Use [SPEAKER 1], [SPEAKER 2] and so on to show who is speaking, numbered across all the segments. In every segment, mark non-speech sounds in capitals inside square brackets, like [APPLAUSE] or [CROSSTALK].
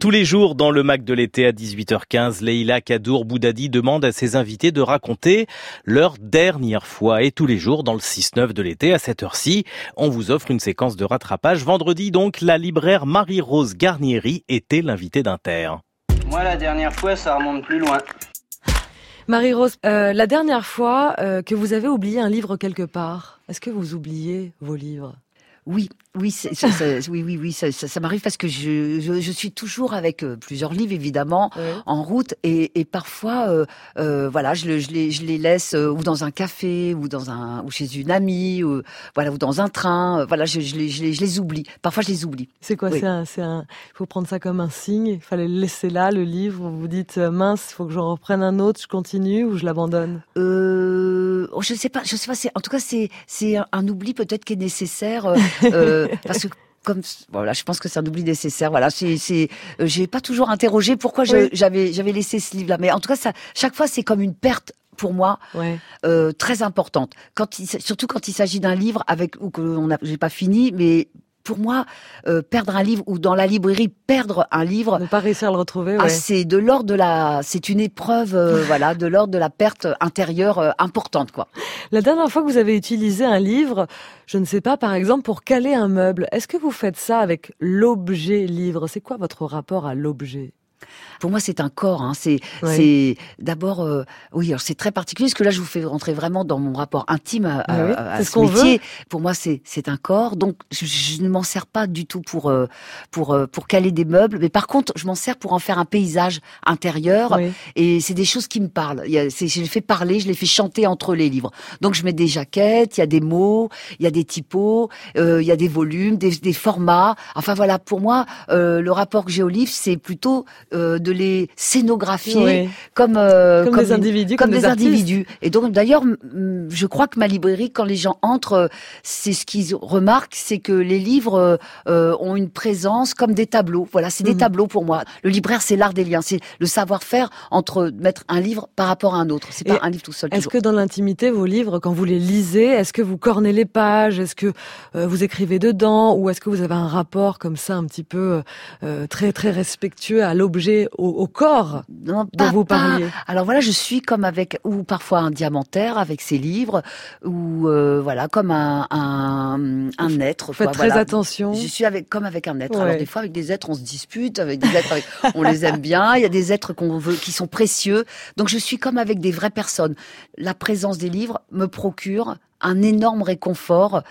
[SPEAKER 1] Tous les jours dans le Mac de l'été à 18h15, Leïla Kadour Boudadi demande à ses invités de raconter leur dernière fois. Et tous les jours dans le 6-9 de l'été à cette heure-ci, on vous offre une séquence de rattrapage. Vendredi donc, la libraire Marie-Rose Garnieri était l'invitée d'Inter.
[SPEAKER 2] Moi la dernière fois ça remonte plus loin.
[SPEAKER 3] Marie-Rose, euh, la dernière fois euh, que vous avez oublié un livre quelque part, est-ce que vous oubliez vos livres? [LAUGHS]
[SPEAKER 4] oui, oui, oui, oui, oui, ça, ça, m'arrive parce que je, je, je, suis toujours avec euh, plusieurs livres évidemment en route et, et parfois, euh, euh, voilà, je, le, je, les, je les laisse ou dans un café ou dans un ou chez une amie ou voilà ou dans un train, voilà, je, je, les, je, les, je les oublie. Parfois, je les oublie.
[SPEAKER 3] C'est quoi
[SPEAKER 4] Oui.
[SPEAKER 3] C'est un, c'est un. Il faut prendre ça comme un signe? Il fallait le laisser là, le livre. Vous vous dites mince, il faut que j'en reprenne un autre. Je continue ou je l'abandonne?
[SPEAKER 4] Euh, oh, je sais pas, je sais pas. C'est en tout cas c'est c'est un, un oubli peut-être qui est nécessaire euh, [LAUGHS] euh, parce que comme voilà, je pense que c'est un oubli nécessaire. Voilà, c'est c'est euh, j'ai pas toujours interrogé pourquoi je-
[SPEAKER 3] Oui.
[SPEAKER 4] j'avais j'avais laissé ce livre-là, mais en tout cas ça chaque fois c'est comme une perte pour moi
[SPEAKER 3] Ouais.
[SPEAKER 4] euh, très importante. Quand il, s- surtout quand il s'agit d'un livre avec ou que on a j'ai pas fini, mais pour moi, euh, perdre un livre ou dans la librairie perdre un livre,
[SPEAKER 3] Ne pas réussir à le retrouver.
[SPEAKER 4] ah,
[SPEAKER 3] Ouais.
[SPEAKER 4] c'est de l'ordre de la, c'est une épreuve, euh, [LAUGHS] voilà, de l'ordre de la perte intérieure euh, importante, quoi.
[SPEAKER 3] La dernière fois que vous avez utilisé un livre, je ne sais pas, par exemple, pour caler un meuble, est-ce que vous faites ça avec l'objet livre? C'est quoi votre rapport à l'objet?
[SPEAKER 4] Pour moi, c'est un corps. Hein. C'est, c'est d'abord, euh, oui, c'est très particulier parce que là, je vous fais rentrer vraiment dans mon rapport intime à, à-
[SPEAKER 3] Ah oui,
[SPEAKER 4] à
[SPEAKER 3] c'est
[SPEAKER 4] ce
[SPEAKER 3] ce
[SPEAKER 4] métier. Pour moi, c'est, c'est un corps. Donc, je, je ne m'en sers pas du tout pour, euh, pour, euh, pour caler des meubles. Mais par contre, je m'en sers pour en faire un paysage intérieur.
[SPEAKER 3] Oui.
[SPEAKER 4] Et c'est des choses qui me parlent. Il y a, je les fais parler, je les fais chanter entre les livres. Donc je mets des jaquettes, il y a des mots, il y a des typos, euh, il y a des volumes, des, des formats. Enfin voilà, pour moi, euh, le rapport que j'ai aux livres, c'est plutôt euh, de les scénographier
[SPEAKER 3] Oui.
[SPEAKER 4] comme euh,
[SPEAKER 3] Comme des individus,
[SPEAKER 4] comme,
[SPEAKER 3] comme
[SPEAKER 4] des,
[SPEAKER 3] des
[SPEAKER 4] individus. Et donc d'ailleurs, je crois que ma librairie, quand les gens entrent, euh, c'est ce qu'ils remarquent, c'est que les livres euh, euh, ont une présence comme des tableaux. Voilà, c'est des
[SPEAKER 3] Mhm.
[SPEAKER 4] tableaux pour moi. Le libraire, c'est l'art des liens, c'est le savoir-faire entre mettre un livre par rapport à un autre. C'est pas un livre tout seul.
[SPEAKER 3] Est-ce que dans l'intimité, vos livres, quand vous les lisez, est-ce que vous cornez les pages? Est-ce que euh, vous écrivez dedans? Ou est-ce que vous avez un rapport comme ça, un petit peu euh, très très respectueux à l'objet, au, au corps
[SPEAKER 4] non,
[SPEAKER 3] dont vous
[SPEAKER 4] pas-
[SPEAKER 3] parliez
[SPEAKER 4] Alors voilà, je suis comme avec ou parfois un diamantaire avec ses livres ou euh, voilà comme un un, un être.
[SPEAKER 3] Faites
[SPEAKER 4] quoi,
[SPEAKER 3] très
[SPEAKER 4] voilà.
[SPEAKER 3] attention.
[SPEAKER 4] Je suis avec comme avec un être.
[SPEAKER 3] Ouais.
[SPEAKER 4] Alors des fois avec des êtres on se dispute, avec des êtres avec- on les aime bien. Il y a des êtres qu'on veut qui sont précieux. Donc je suis comme avec des vraies personnes. La présence des livres me procure un énorme réconfort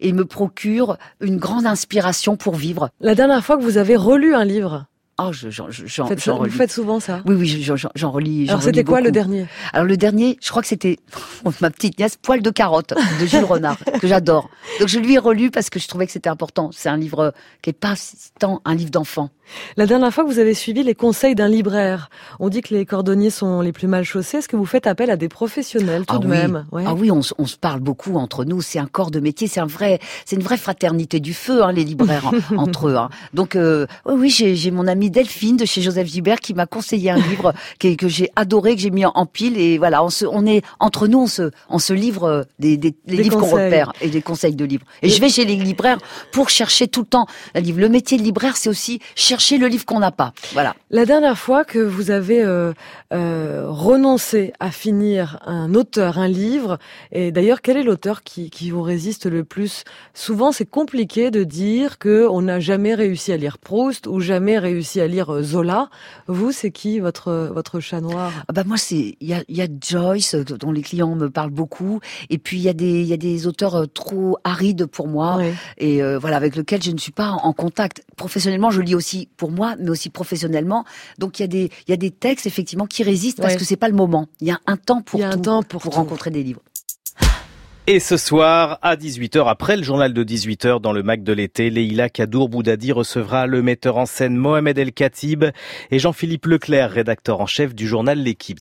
[SPEAKER 4] et me procure une grande inspiration pour vivre.
[SPEAKER 3] La dernière fois que vous avez relu un livre,
[SPEAKER 4] Oh, j'en
[SPEAKER 3] vous
[SPEAKER 4] relis.
[SPEAKER 3] faites souvent ça
[SPEAKER 4] Oui, oui, j'en- relis.
[SPEAKER 3] Alors c'était quoi le dernier?
[SPEAKER 4] Alors le dernier, je crois que c'était [LAUGHS] ma petite nièce, Poil de carotte de Jules Renard, que j'adore. Donc je lui ai relu parce que je trouvais que c'était important. C'est un livre qui est pas tant un livre d'enfant.
[SPEAKER 3] La dernière fois que vous avez suivi les conseils d'un libraire, on dit que les cordonniers sont les plus mal chaussés. Est-ce que vous faites appel à des professionnels tout
[SPEAKER 4] Ah
[SPEAKER 3] de
[SPEAKER 4] oui.
[SPEAKER 3] même? Ouais.
[SPEAKER 4] Ah oui, on, se- on se parle beaucoup entre nous. C'est un corps de métier, c'est un vrai, c'est une vraie fraternité du feu, hein, les libraires [LAUGHS] en- entre eux. hein. Donc euh, oui, oui, j'ai mon amie Delphine de chez Joseph Gibert qui m'a conseillé un livre que j'ai adoré, que j'ai mis en, en pile et voilà, on se, on est entre nous, on se, on se livre euh, des, des, les
[SPEAKER 3] Des
[SPEAKER 4] livres qu'on repère et des conseils de livres. Et,
[SPEAKER 3] Et-
[SPEAKER 4] je vais chez les libraires pour chercher tout le temps un livre. Le métier de libraire, c'est aussi chercher le livre qu'on n'a pas. Voilà.
[SPEAKER 3] La dernière fois que vous avez euh, euh, renoncé à finir un auteur, un livre, et d'ailleurs, quel est l'auteur qui, qui vous résiste le plus? Souvent, c'est compliqué de dire que on n'a jamais réussi à lire Proust ou jamais réussi à lire euh, Zola. Vous, c'est qui votre votre chat noir?
[SPEAKER 4] Ah bah moi c'est il y a, y a Joyce euh, dont les clients me parlent beaucoup. Et puis il y a des il y a des auteurs euh, trop arides pour moi. Et euh, voilà avec lesquels je ne suis pas en, contact. Professionnellement je lis aussi pour moi mais aussi professionnellement. Donc il y a des il y a des textes effectivement qui résistent parce
[SPEAKER 3] Ouais.
[SPEAKER 4] que c'est pas le moment. Il y a un temps pour
[SPEAKER 3] y a un temps pour
[SPEAKER 4] rencontrer des livres
[SPEAKER 1] Et ce soir, à 18h, après le journal de 18h dans le Mac de l'été, Leïla Kadour Boudadi recevra le metteur en scène Mohamed El Khatib et Jean-Philippe Leclerc, rédacteur en chef du journal L'équipe.